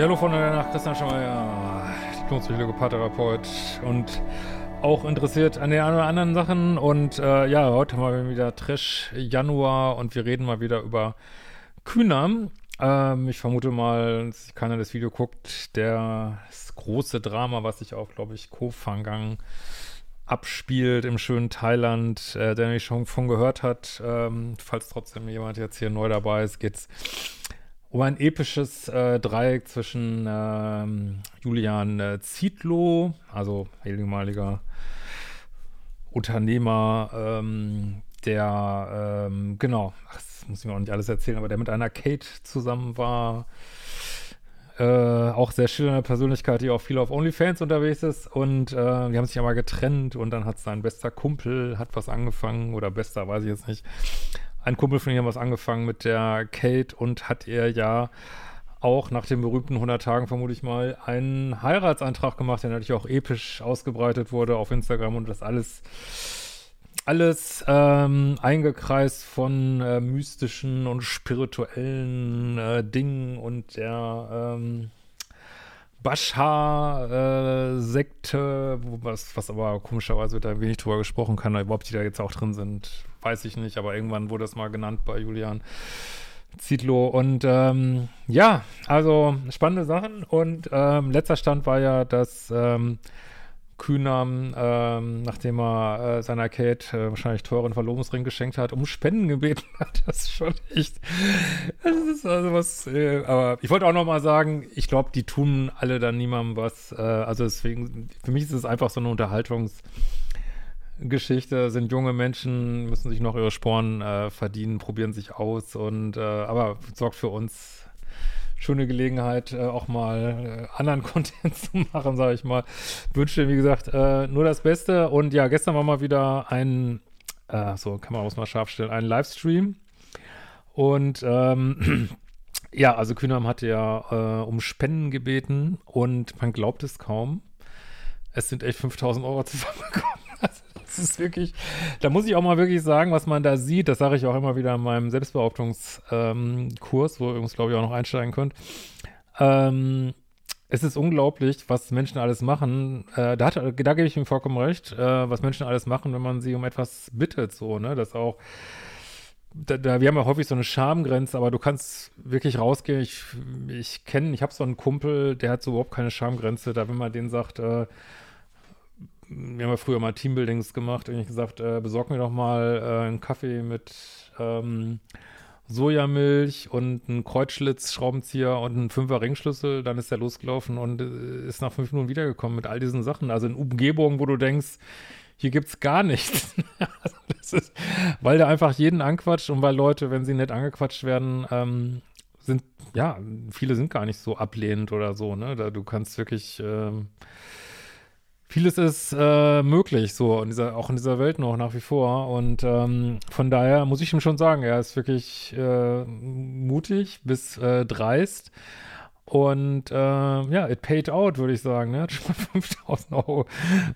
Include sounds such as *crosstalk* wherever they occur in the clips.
Hallo von der Nacht, Christian Schemeier, Diplompsychologe, Paartherapeut und auch interessiert an den anderen Sachen. Und äh, ja, heute haben wir wieder Trash Januar und wir reden mal wieder über Kühner. Ähm, ich vermute mal, dass keiner das Video guckt, der das große Drama, was sich auf, glaube ich, Kofangang abspielt im schönen Thailand, äh, der nicht schon von gehört hat. Ähm, falls trotzdem jemand jetzt hier neu dabei ist, geht's um ein episches äh, Dreieck zwischen ähm, Julian äh, Zietlow, also ehemaliger Unternehmer, ähm, der, ähm, genau, ach, das muss ich mir auch nicht alles erzählen, aber der mit einer Kate zusammen war, äh, auch sehr schillernde Persönlichkeit, die auch viel auf OnlyFans unterwegs ist. Und äh, die haben sich aber getrennt und dann hat sein bester Kumpel, hat was angefangen oder bester, weiß ich jetzt nicht, ein Kumpel von ihm hat was angefangen mit der Kate und hat er ja auch nach den berühmten 100 Tagen vermute ich mal einen Heiratsantrag gemacht, der natürlich auch episch ausgebreitet wurde auf Instagram und das alles alles ähm, eingekreist von äh, mystischen und spirituellen äh, Dingen und der ähm, Bashar-Sekte, äh, was, was aber komischerweise da wenig drüber gesprochen kann, überhaupt die da jetzt auch drin sind, weiß ich nicht, aber irgendwann wurde das mal genannt bei Julian Zietlow und ähm, ja, also spannende Sachen und ähm, letzter Stand war ja, dass ähm, Kühner, ähm, nachdem er äh, seiner Kate äh, wahrscheinlich teuren Verlobungsring geschenkt hat, um Spenden gebeten *laughs* hat. Das ist schon echt. Das ist also was. Äh, aber ich wollte auch noch mal sagen, ich glaube, die tun alle dann niemandem was. Äh, also deswegen, für mich ist es einfach so eine Unterhaltungsgeschichte. Sind junge Menschen, müssen sich noch ihre Sporen äh, verdienen, probieren sich aus und äh, aber sorgt für uns schöne Gelegenheit, äh, auch mal äh, anderen *laughs* Content zu machen, sage ich mal. Wünsche, wie gesagt, äh, nur das Beste. Und ja, gestern war mal wieder ein, äh, so kann man auch mal scharf stellen, ein Livestream. Und ähm, *clears throat* ja, also Kühnheim hatte ja um Spenden gebeten und man glaubt es kaum. Es sind echt 5000 Euro *laughs* zusammengekommen. Also das ist wirklich, da muss ich auch mal wirklich sagen, was man da sieht, das sage ich auch immer wieder in meinem Selbstbehauptungskurs, wo ihr übrigens, glaube ich, auch noch einsteigen könnt. Ähm, es ist unglaublich, was Menschen alles machen. Äh, da, hat, da gebe ich ihm vollkommen recht, äh, was Menschen alles machen, wenn man sie um etwas bittet, so, ne, das auch da, da, wir haben ja häufig so eine Schamgrenze, aber du kannst wirklich rausgehen. Ich, ich kenne, ich habe so einen Kumpel, der hat so überhaupt keine Schamgrenze. Da, wenn man den sagt, äh, wir haben ja früher mal Teambuildings gemacht und ich gesagt, äh, besorg mir doch mal äh, einen Kaffee mit ähm, Sojamilch und einen Kreuzschlitz-Schraubenzieher und einen Fünfer Ringschlüssel, dann ist er losgelaufen und äh, ist nach fünf Minuten wiedergekommen mit all diesen Sachen. Also in Umgebungen, wo du denkst, hier gibt's gar nichts. *laughs* also ist, weil der einfach jeden anquatscht und weil Leute, wenn sie nett angequatscht werden, ähm, sind, ja, viele sind gar nicht so ablehnend oder so, ne? Da, du kannst wirklich ähm, vieles ist äh, möglich, so in dieser, auch in dieser Welt noch nach wie vor. Und ähm, von daher muss ich ihm schon sagen, er ist wirklich äh, mutig bis äh, dreist. Und äh, ja, it paid out, würde ich sagen. Ne? Hat schon mal *laughs* 5000 Euro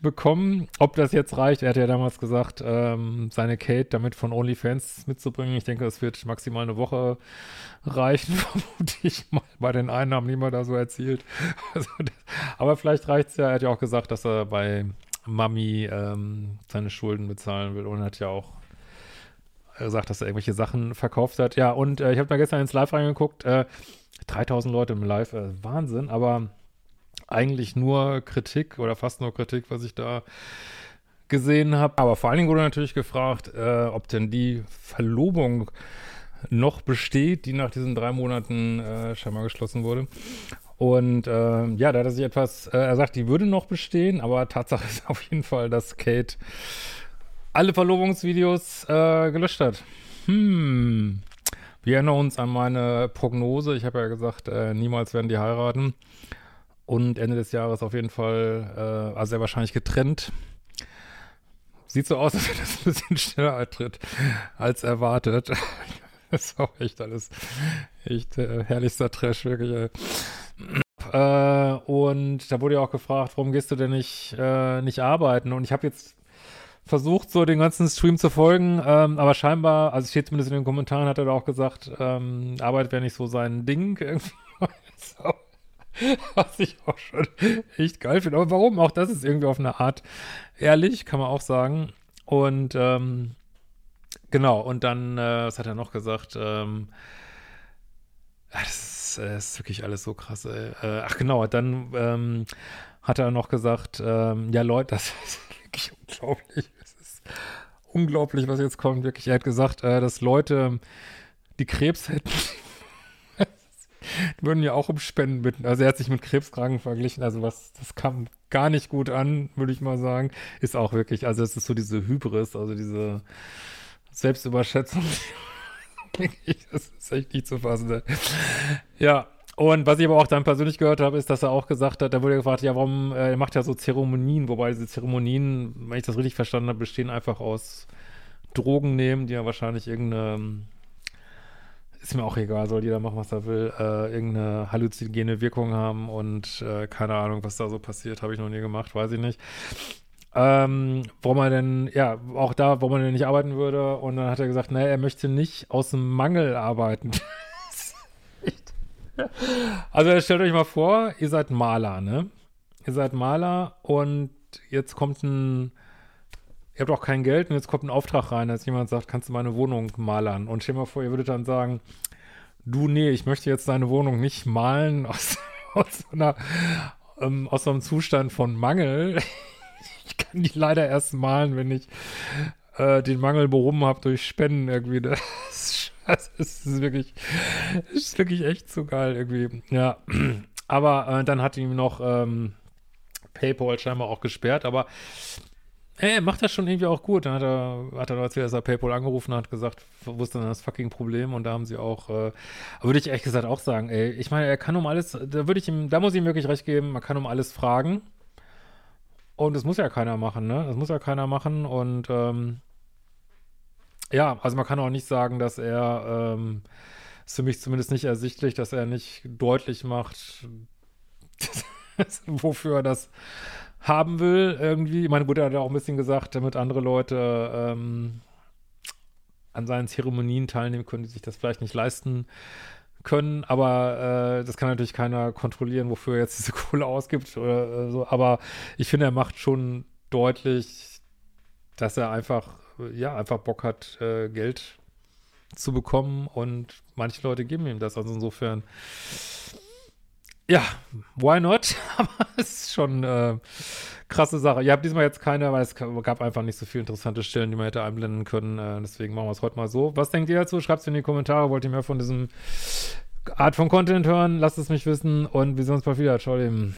bekommen. Ob das jetzt reicht, er hat ja damals gesagt, ähm, seine Kate damit von OnlyFans mitzubringen. Ich denke, das wird maximal eine Woche reichen, *laughs* vermute ich mal, bei den Einnahmen, die man da so erzielt. *laughs* Also, aber vielleicht reicht es ja. Er hat ja auch gesagt, dass er bei Mami ähm, seine Schulden bezahlen will und hat ja auch gesagt, dass er irgendwelche Sachen verkauft hat. Ja, und äh, ich habe da gestern ins Live reingeguckt. Äh, 3000 Leute im Live, äh, Wahnsinn, aber eigentlich nur Kritik oder fast nur Kritik, was ich da gesehen habe. Aber vor allen Dingen wurde natürlich gefragt, äh, ob denn die Verlobung noch besteht, die nach diesen drei Monaten äh, scheinbar geschlossen wurde. Und äh, ja, da hat er sich etwas, äh, er sagt, die würde noch bestehen, aber Tatsache ist auf jeden Fall, dass Kate alle Verlobungsvideos äh, gelöscht hat. Hm. Wir erinnern uns an meine Prognose. Ich habe ja gesagt, äh, niemals werden die heiraten. Und Ende des Jahres auf jeden Fall, äh, also sehr wahrscheinlich getrennt. Sieht so aus, *laughs* als wenn das ein bisschen schneller eintritt als erwartet. *laughs* Das ist auch echt alles echt äh, herrlichster Trash, wirklich. Äh. Und da wurde ja auch gefragt, warum gehst du denn nicht, äh, nicht arbeiten? Und ich habe jetzt versucht, so den ganzen Stream zu folgen, ähm, aber scheinbar, also steht zumindest in den Kommentaren, hat er da auch gesagt, ähm, Arbeit wäre nicht so sein Ding *laughs* irgendwie. so. Was ich auch schon echt geil finde. Aber warum? Auch das ist irgendwie auf eine Art ehrlich, kann man auch sagen. Und ähm, genau, und dann, äh, was hat er noch gesagt? Ähm, das ist, äh, ist wirklich alles so krass. Äh, ach genau, dann ähm, hat er noch gesagt, ähm, ja Leute, *laughs* das ist wirklich unglaublich. Unglaublich, was jetzt kommt. Wirklich, er hat gesagt, äh, dass Leute, die Krebs hätten, die *laughs* würden ja auch um Spenden bitten. Also er hat sich mit Krebskranken verglichen. Also was, das kam gar nicht gut an, würde ich mal sagen. Ist auch wirklich, also es ist so diese Hybris, also diese Selbstüberschätzung. *laughs* das ist echt nicht zu fassen. Ja, und was ich aber auch dann persönlich gehört habe, ist, dass er auch gesagt hat, da wurde gefragt, ja, warum, äh, er macht ja so Zeremonien, wobei diese Zeremonien, wenn ich das richtig verstanden habe, bestehen einfach aus Drogen nehmen, die ja wahrscheinlich irgendeine ist mir auch egal, soll jeder machen, was er will, äh, irgendeine halluzinogene Wirkung haben und äh, keine Ahnung, was da so passiert, habe ich noch nie gemacht, weiß ich nicht. Ähm, wo man denn, ja, auch da, wo man denn nicht arbeiten würde. Und dann hat er gesagt, naja, er möchte nicht aus dem Mangel arbeiten. *laughs* also stellt euch mal vor, ihr seid Maler, ne? Ihr seid Maler und jetzt kommt ein ihr habt auch kein Geld und jetzt kommt ein Auftrag rein, dass jemand sagt, kannst du meine Wohnung malern? Und stell mal vor, ihr würdet dann sagen, du, nee, ich möchte jetzt deine Wohnung nicht malen *laughs* aus, aus, so, einer, ähm, aus so einem Zustand von Mangel. *laughs* ich kann die leider erst malen, wenn ich äh, den Mangel behoben habe durch Spenden irgendwie. Das, ist wirklich, das ist wirklich echt so geil irgendwie. Ja, aber äh, dann hat ihm noch ähm, PayPal scheinbar auch gesperrt, aber er macht das schon irgendwie auch gut. Dann hat er, hat er dass er PayPal angerufen hat, gesagt, wo ist denn das fucking Problem? Und da haben sie auch, äh, würde ich ehrlich gesagt auch sagen, ey, ich meine, er kann um alles, da würde ich ihm, da muss ich ihm wirklich recht geben, man kann um alles fragen. Und das muss ja keiner machen, ne? Das muss ja keiner machen. Und ähm, ja, also man kann auch nicht sagen, dass er, ähm, ist für mich zumindest nicht ersichtlich, dass er nicht deutlich macht, *laughs* wofür er das haben will, irgendwie. Ich meine, gut, er hat ja auch ein bisschen gesagt, damit andere Leute ähm, an seinen Zeremonien teilnehmen können, die sich das vielleicht nicht leisten können, aber äh, das kann natürlich keiner kontrollieren, wofür er jetzt diese *laughs* Kohle ausgibt oder äh, so. Aber ich finde, er macht schon deutlich, dass er einfach, ja, einfach Bock hat, äh, Geld zu bekommen und manche Leute geben ihm das. Also insofern ja, why not? *laughs* Aber es ist schon äh, krasse Sache. Ihr habt diesmal jetzt keine, weil es gab einfach nicht so viele interessante Stellen, die man hätte einblenden können. Äh, deswegen machen wir es heute mal so. Was denkt ihr dazu? Schreibt es in die Kommentare. Wollt ihr mehr von diesem Art von Content hören? Lasst es mich wissen und wir sehen uns bald wieder. Ciao, eben.